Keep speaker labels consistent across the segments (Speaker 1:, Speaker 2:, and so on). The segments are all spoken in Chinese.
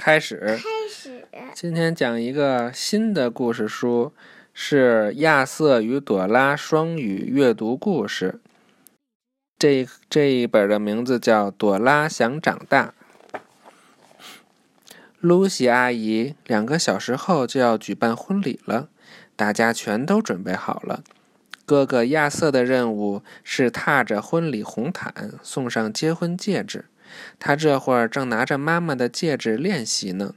Speaker 1: 开始。
Speaker 2: 开始。
Speaker 1: 今天讲一个新的故事书，是亚瑟与朵拉双语阅读故事。这这一本的名字叫《朵拉想长大》。露西阿姨两个小时后就要举办婚礼了，大家全都准备好了。哥哥亚瑟的任务是踏着婚礼红毯送上结婚戒指。他这会儿正拿着妈妈的戒指练习呢。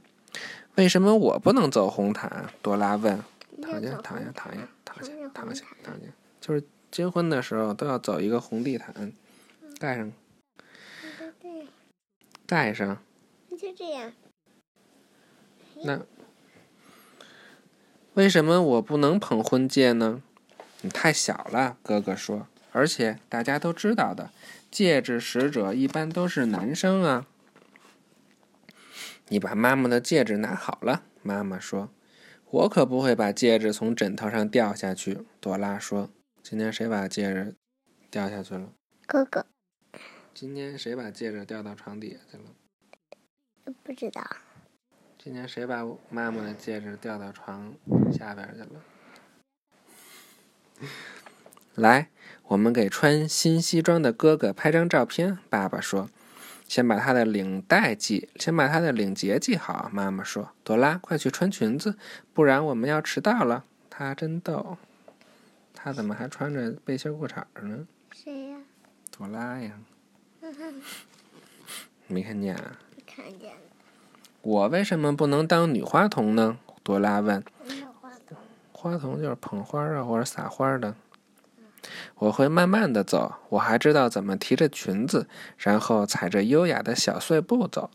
Speaker 1: 为什么我不能走红毯？朵拉问。躺下，躺下，躺下，躺下，躺下，躺下。就是结婚的时候都要走一个红地毯，盖上。盖上。
Speaker 2: 就这样。
Speaker 1: 那为什么我不能捧婚戒呢？你太小了，哥哥说。而且大家都知道的。戒指使者一般都是男生啊。你把妈妈的戒指拿好了，妈妈说：“我可不会把戒指从枕头上掉下去。”朵拉说：“今天谁把戒指掉下去了？”
Speaker 2: 哥哥。
Speaker 1: 今天谁把戒指掉到床底下去了？
Speaker 2: 不知道。
Speaker 1: 今天谁把妈妈的戒指掉到床下边去了？来。我们给穿新西装的哥哥拍张照片。爸爸说：“先把他的领带系，先把他的领结系好。”妈妈说：“朵拉，快去穿裙子，不然我们要迟到了。”他真逗，他怎么还穿着背心裤衩
Speaker 2: 呢？谁呀？
Speaker 1: 朵拉呀。没看见
Speaker 2: 啊？看见了。
Speaker 1: 我为什么不能当女花童呢？朵拉问。
Speaker 2: 花童？
Speaker 1: 花童就是捧花啊，或者撒花的。我会慢慢的走，我还知道怎么提着裙子，然后踩着优雅的小碎步走。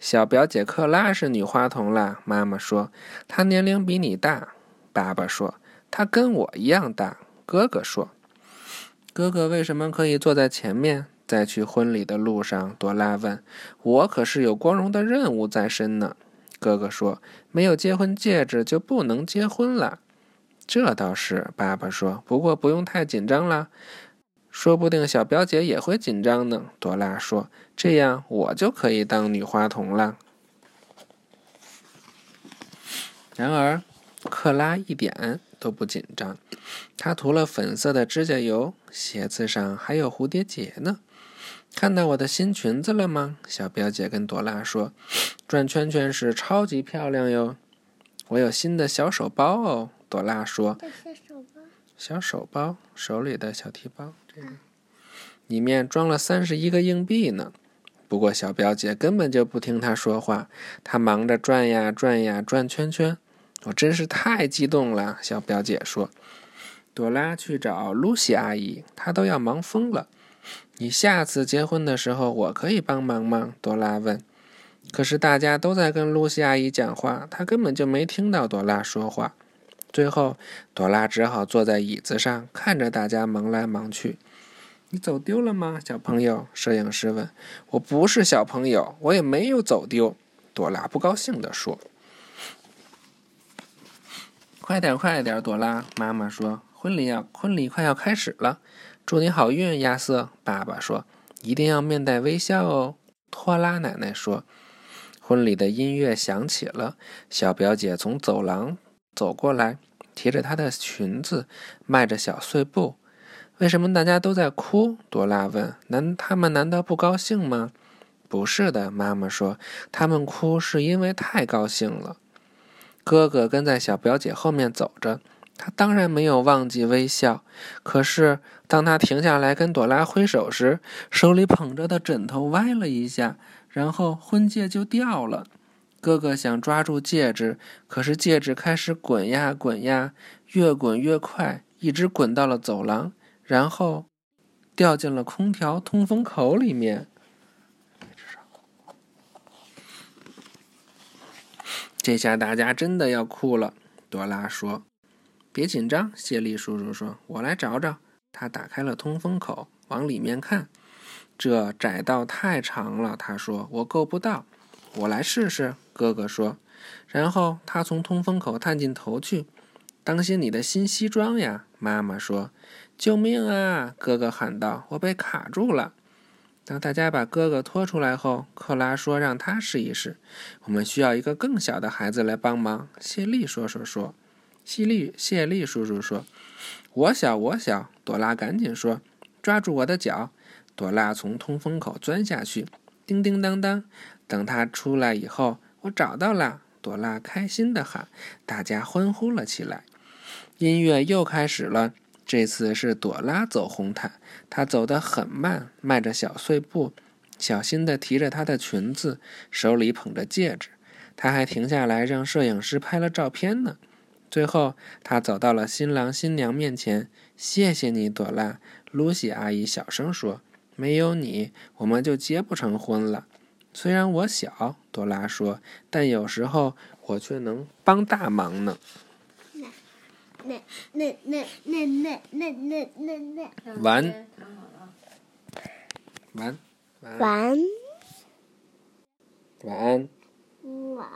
Speaker 1: 小表姐克拉是女花童啦，妈妈说，她年龄比你大。爸爸说，她跟我一样大。哥哥说，哥哥为什么可以坐在前面？在去婚礼的路上，朵拉问我，可是有光荣的任务在身呢。哥哥说，没有结婚戒指就不能结婚了。这倒是，爸爸说。不过不用太紧张啦，说不定小表姐也会紧张呢。朵拉说：“这样我就可以当女花童了。”然而，克拉一点都不紧张。她涂了粉色的指甲油，鞋子上还有蝴蝶结呢。看到我的新裙子了吗？小表姐跟朵拉说：“转圈圈时超级漂亮哟。”我有新的小手包哦。朵拉说：“
Speaker 2: 小手包，
Speaker 1: 小手包，手里的小提包，这个里面装了三十一个硬币呢。不过小表姐根本就不听她说话，她忙着转呀转呀转圈圈。我真是太激动了。”小表姐说：“朵拉去找露西阿姨，她都要忙疯了。你下次结婚的时候，我可以帮忙吗？”朵拉问。可是大家都在跟露西阿姨讲话，她根本就没听到朵拉说话。最后，朵拉只好坐在椅子上，看着大家忙来忙去。“你走丢了吗，小朋友？”摄影师问。“我不是小朋友，我也没有走丢。”朵拉不高兴地说。“快点，快点！”朵拉妈妈说，“婚礼要婚礼快要开始了，祝你好运，亚瑟。”爸爸说，“一定要面带微笑哦。”托拉奶奶说。婚礼的音乐响起了，小表姐从走廊。走过来，提着她的裙子，迈着小碎步。为什么大家都在哭？朵拉问。难，他们难道不高兴吗？不是的，妈妈说，他们哭是因为太高兴了。哥哥跟在小表姐后面走着，他当然没有忘记微笑。可是，当他停下来跟朵拉挥手时，手里捧着的枕头歪了一下，然后婚戒就掉了。哥哥想抓住戒指，可是戒指开始滚呀滚呀，越滚越快，一直滚到了走廊，然后掉进了空调通风口里面。这下大家真的要哭了。朵拉说：“别紧张。”谢利叔叔说：“我来找找。”他打开了通风口，往里面看。这窄道太长了，他说：“我够不到。”我来试试，哥哥说。然后他从通风口探进头去，当心你的新西装呀！妈妈说。救命啊！哥哥喊道：“我被卡住了。”当大家把哥哥拖出来后，克拉说让他试一试。我们需要一个更小的孩子来帮忙。谢利说说说，谢利谢利叔叔说：“我小我小。”朵拉赶紧说：“抓住我的脚！”朵拉从通风口钻下去，叮叮当当。等他出来以后，我找到了。朵拉开心地喊，大家欢呼了起来。音乐又开始了。这次是朵拉走红毯，她走得很慢，迈着小碎步，小心地提着她的裙子，手里捧着戒指。她还停下来让摄影师拍了照片呢。最后，她走到了新郎新娘面前。“谢谢你，朵拉。”露西阿姨小声说，“没有你，我们就结不成婚了。”虽然我小，朵拉说，但有时候我却能帮大忙呢。
Speaker 2: 那那那那那那那那那
Speaker 1: 那，
Speaker 2: 完
Speaker 1: 完，
Speaker 2: 完
Speaker 1: 晚安。
Speaker 2: 晚。